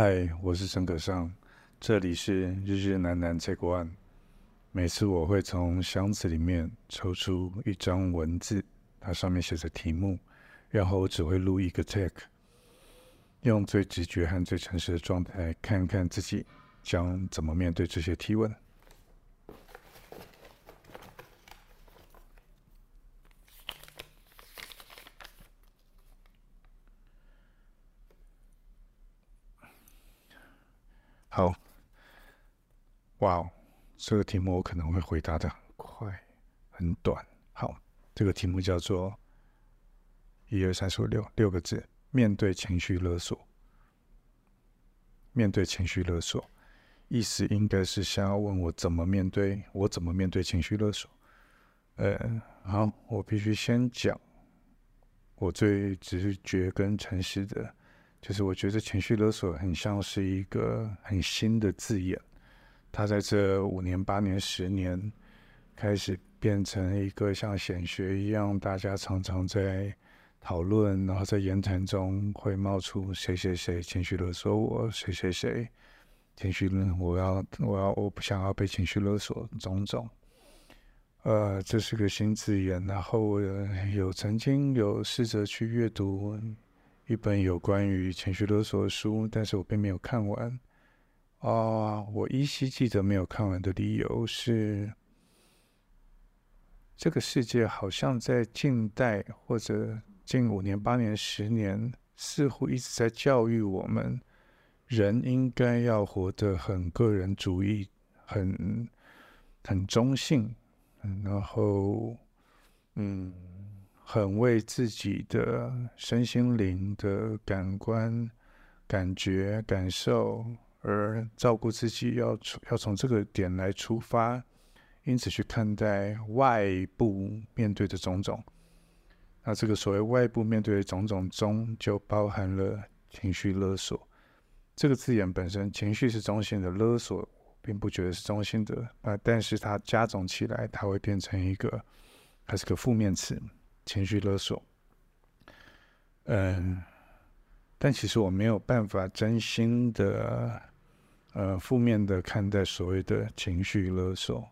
嗨，我是陈可尚，这里是日日难难 Take One。每次我会从箱子里面抽出一张文字，它上面写着题目，然后我只会录一个 take，用最直觉和最诚实的状态，看看自己将怎么面对这些提问。好，哇哦，这个题目我可能会回答的很快，很短。好，这个题目叫做“一二三四五六六个字”，面对情绪勒索。面对情绪勒索，意思应该是想要问我怎么面对，我怎么面对情绪勒索。呃，好，我必须先讲我最直觉跟诚实的。就是我觉得情绪勒索很像是一个很新的字眼，他在这五年、八年、十年开始变成一个像显学一样，大家常常在讨论，然后在言谈中会冒出谁谁谁情绪勒索我，谁谁谁情绪勒，我要我要我不想要被情绪勒索，种种。呃，这是个新字眼，然后有曾经有试着去阅读。一本有关于情绪勒索的书，但是我并没有看完。啊、我依稀记得没有看完的理由是，这个世界好像在近代或者近五年、八年、十年，似乎一直在教育我们，人应该要活得很个人主义，很很中性，然后，嗯。很为自己的身心灵的感官、感觉、感受而照顾自己，要出要从这个点来出发，因此去看待外部面对的种种。那这个所谓外部面对的种种中，就包含了情绪勒索。这个字眼本身，情绪是中性的，勒索并不觉得是中性的啊，但是它加总起来，它会变成一个，它是个负面词。情绪勒索，嗯，但其实我没有办法真心的，呃，负面的看待所谓的情绪勒索，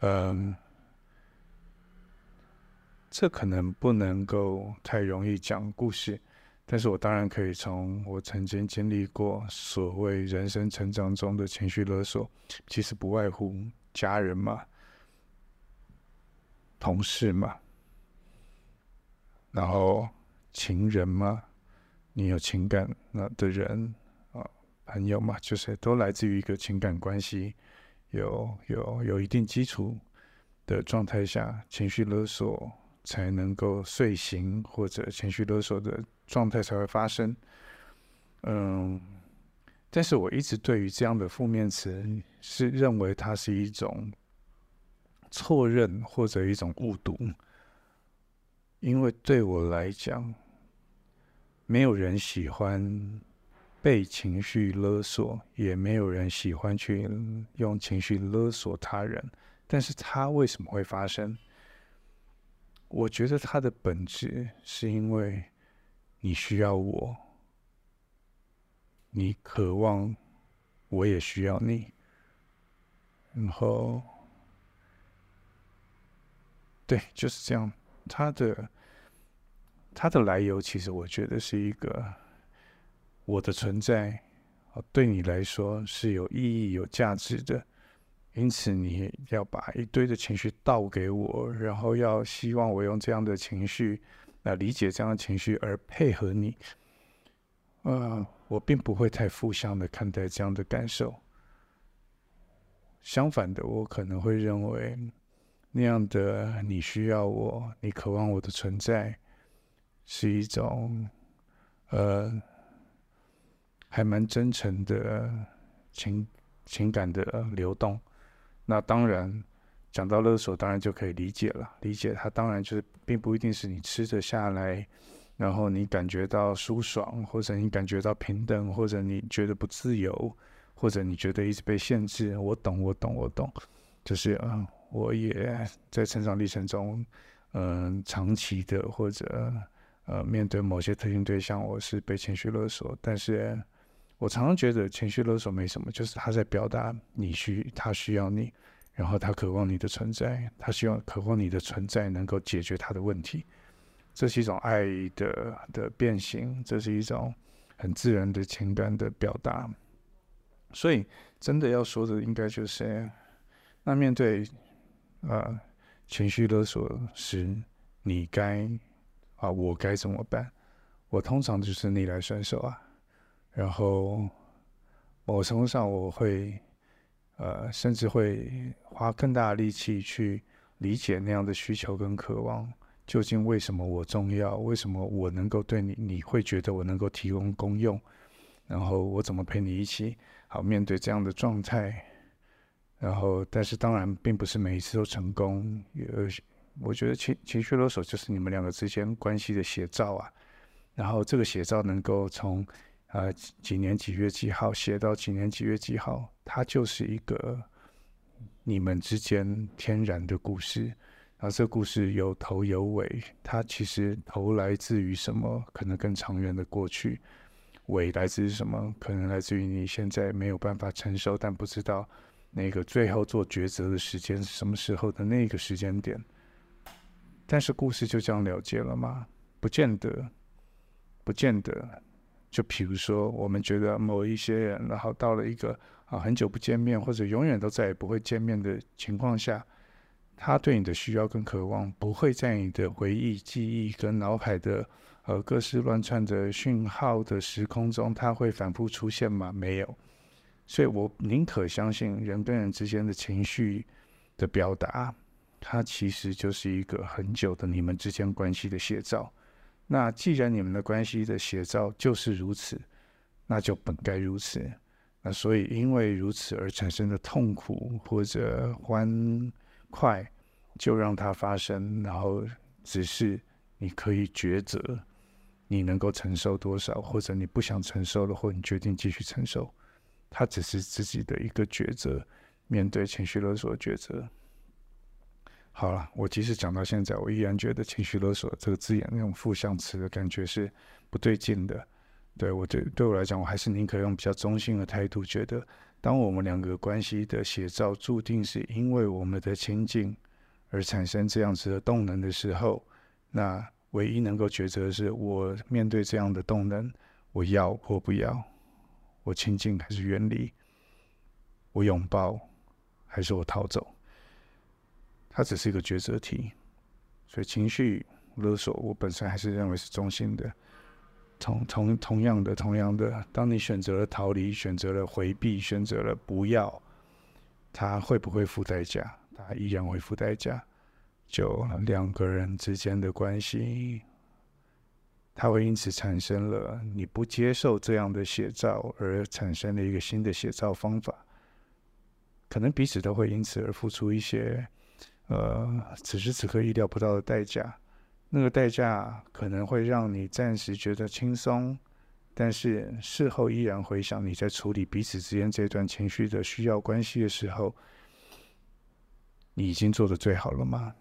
嗯，这可能不能够太容易讲故事，但是我当然可以从我曾经经历过所谓人生成长中的情绪勒索，其实不外乎家人嘛，同事嘛。然后，情人嘛，你有情感那的人，朋友嘛，就是都来自于一个情感关系，有有有一定基础的状态下，情绪勒索才能够遂行，或者情绪勒索的状态才会发生。嗯，但是我一直对于这样的负面词是认为它是一种错认或者一种误读。因为对我来讲，没有人喜欢被情绪勒索，也没有人喜欢去用情绪勒索他人。但是它为什么会发生？我觉得它的本质是因为你需要我，你渴望我也需要你，然后，对，就是这样。它的它的来由，其实我觉得是一个我的存在，对你来说是有意义、有价值的，因此你要把一堆的情绪倒给我，然后要希望我用这样的情绪来理解这样的情绪而配合你。嗯，我并不会太负向的看待这样的感受，相反的，我可能会认为。那样的你需要我，你渴望我的存在，是一种，呃，还蛮真诚的情情感的流动。那当然，讲到勒索，当然就可以理解了。理解它当然就是，并不一定是你吃得下来，然后你感觉到舒爽，或者你感觉到平等，或者你觉得不自由，或者你觉得一直被限制。我懂，我懂，我懂，就是嗯。我也在成长历程中，嗯、呃，长期的或者呃，面对某些特定对象，我是被情绪勒索。但是，我常常觉得情绪勒索没什么，就是他在表达你需他需要你，然后他渴望你的存在，他希望渴望你的存在能够解决他的问题。这是一种爱的的变形，这是一种很自然的情感的表达。所以，真的要说的，应该就是，那面对呃情绪勒索时，你该啊，我该怎么办？我通常就是逆来顺受啊。然后，某程度上，我会呃，甚至会花更大的力气去理解那样的需求跟渴望。究竟为什么我重要？为什么我能够对你？你会觉得我能够提供功用？然后我怎么陪你一起好面对这样的状态？然后，但是当然，并不是每一次都成功。呃，我觉得情情绪勒索就是你们两个之间关系的写照啊。然后这个写照能够从呃几年几月几号写到几年几月几号，它就是一个你们之间天然的故事。然后这个故事有头有尾，它其实头来自于什么？可能更长远的过去，尾来自于什么？可能来自于你现在没有办法承受，但不知道那个最后做抉择的时间是什么时候的那个时间点。但是故事就这样了结了吗？不见得，不见得。就比如说，我们觉得某一些人，然后到了一个啊很久不见面，或者永远都再也不会见面的情况下。他对你的需要跟渴望不会在你的回忆、记忆跟脑海的呃各式乱窜的讯号的时空中，他会反复出现吗？没有。所以我宁可相信人跟人之间的情绪的表达，它其实就是一个很久的你们之间关系的写照。那既然你们的关系的写照就是如此，那就本该如此。那所以因为如此而产生的痛苦或者欢。快，就让它发生，然后只是你可以抉择，你能够承受多少，或者你不想承受了，或你决定继续承受，它只是自己的一个抉择，面对情绪勒索的抉择。好了，我即使讲到现在，我依然觉得情绪勒索这个字眼那种负向词的感觉是不对劲的。对我对对我来讲，我还是宁可用比较中性的态度，觉得。当我们两个关系的写照注定是因为我们的亲近而产生这样子的动能的时候，那唯一能够抉择的是我面对这样的动能，我要或不要，我亲近还是远离，我拥抱还是我逃走，它只是一个抉择题。所以情绪勒索，我本身还是认为是中性的。同同同样的，同样的，当你选择了逃离，选择了回避，选择了不要，他会不会付代价？他依然会付代价。就两个人之间的关系，他会因此产生了你不接受这样的写照，而产生了一个新的写照方法。可能彼此都会因此而付出一些，呃，此时此刻意料不到的代价。那个代价可能会让你暂时觉得轻松，但是事后依然回想你在处理彼此之间这段情绪的需要关系的时候，你已经做得最好了吗？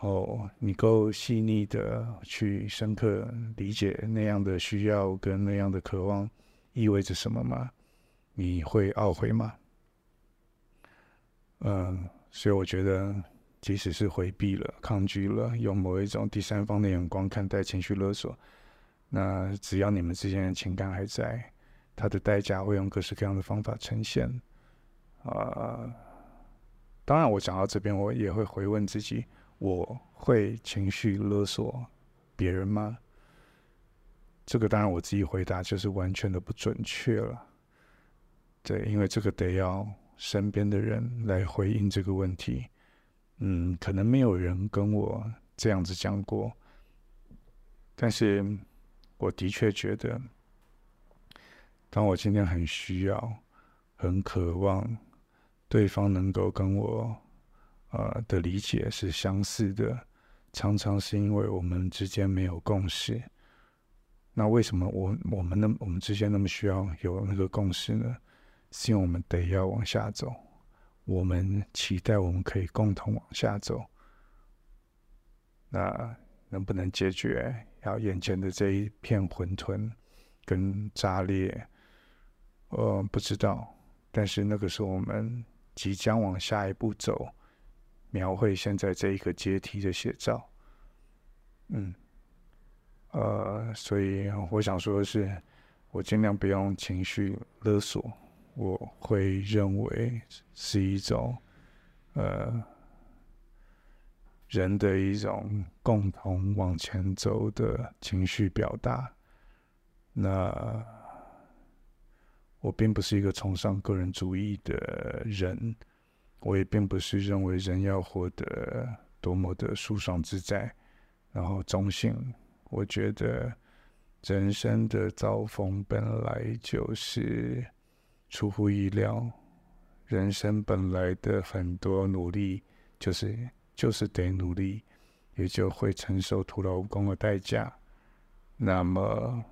哦，你够细腻的去深刻理解那样的需要跟那样的渴望意味着什么吗？你会懊悔吗？嗯，所以我觉得。即使是回避了、抗拒了，用某一种第三方的眼光看待情绪勒索，那只要你们之间的情感还在，它的代价会用各式各样的方法呈现。啊、当然，我讲到这边，我也会回问自己：我会情绪勒索别人吗？这个当然我自己回答就是完全的不准确了。对，因为这个得要身边的人来回应这个问题。嗯，可能没有人跟我这样子讲过，但是我的确觉得，当我今天很需要、很渴望对方能够跟我呃的理解是相似的，常常是因为我们之间没有共识。那为什么我我们那我们之间那么需要有那个共识呢？是因为我们得要往下走。我们期待我们可以共同往下走，那能不能解决要眼前的这一片混沌跟炸裂？呃，不知道，但是那个是我们即将往下一步走，描绘现在这一个阶梯的写照。嗯，呃，所以我想说的是，我尽量不用情绪勒索，我会认为是一种，呃，人的一种共同往前走的情绪表达。那我并不是一个崇尚个人主义的人，我也并不是认为人要活得多么的舒爽自在。然后中性，我觉得人生的遭逢本来就是出乎意料，人生本来的很多努力就是就是得努力，也就会承受徒劳无功的代价。那么，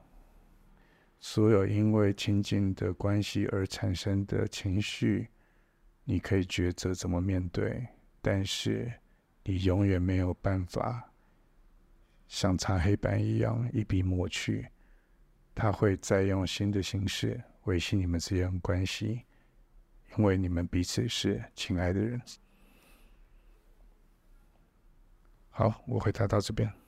所有因为亲近的关系而产生的情绪，你可以抉择怎么面对，但是你永远没有办法。像擦黑板一样一笔抹去，他会再用新的形式维系你们之间的关系，因为你们彼此是亲爱的人。好，我回答到这边。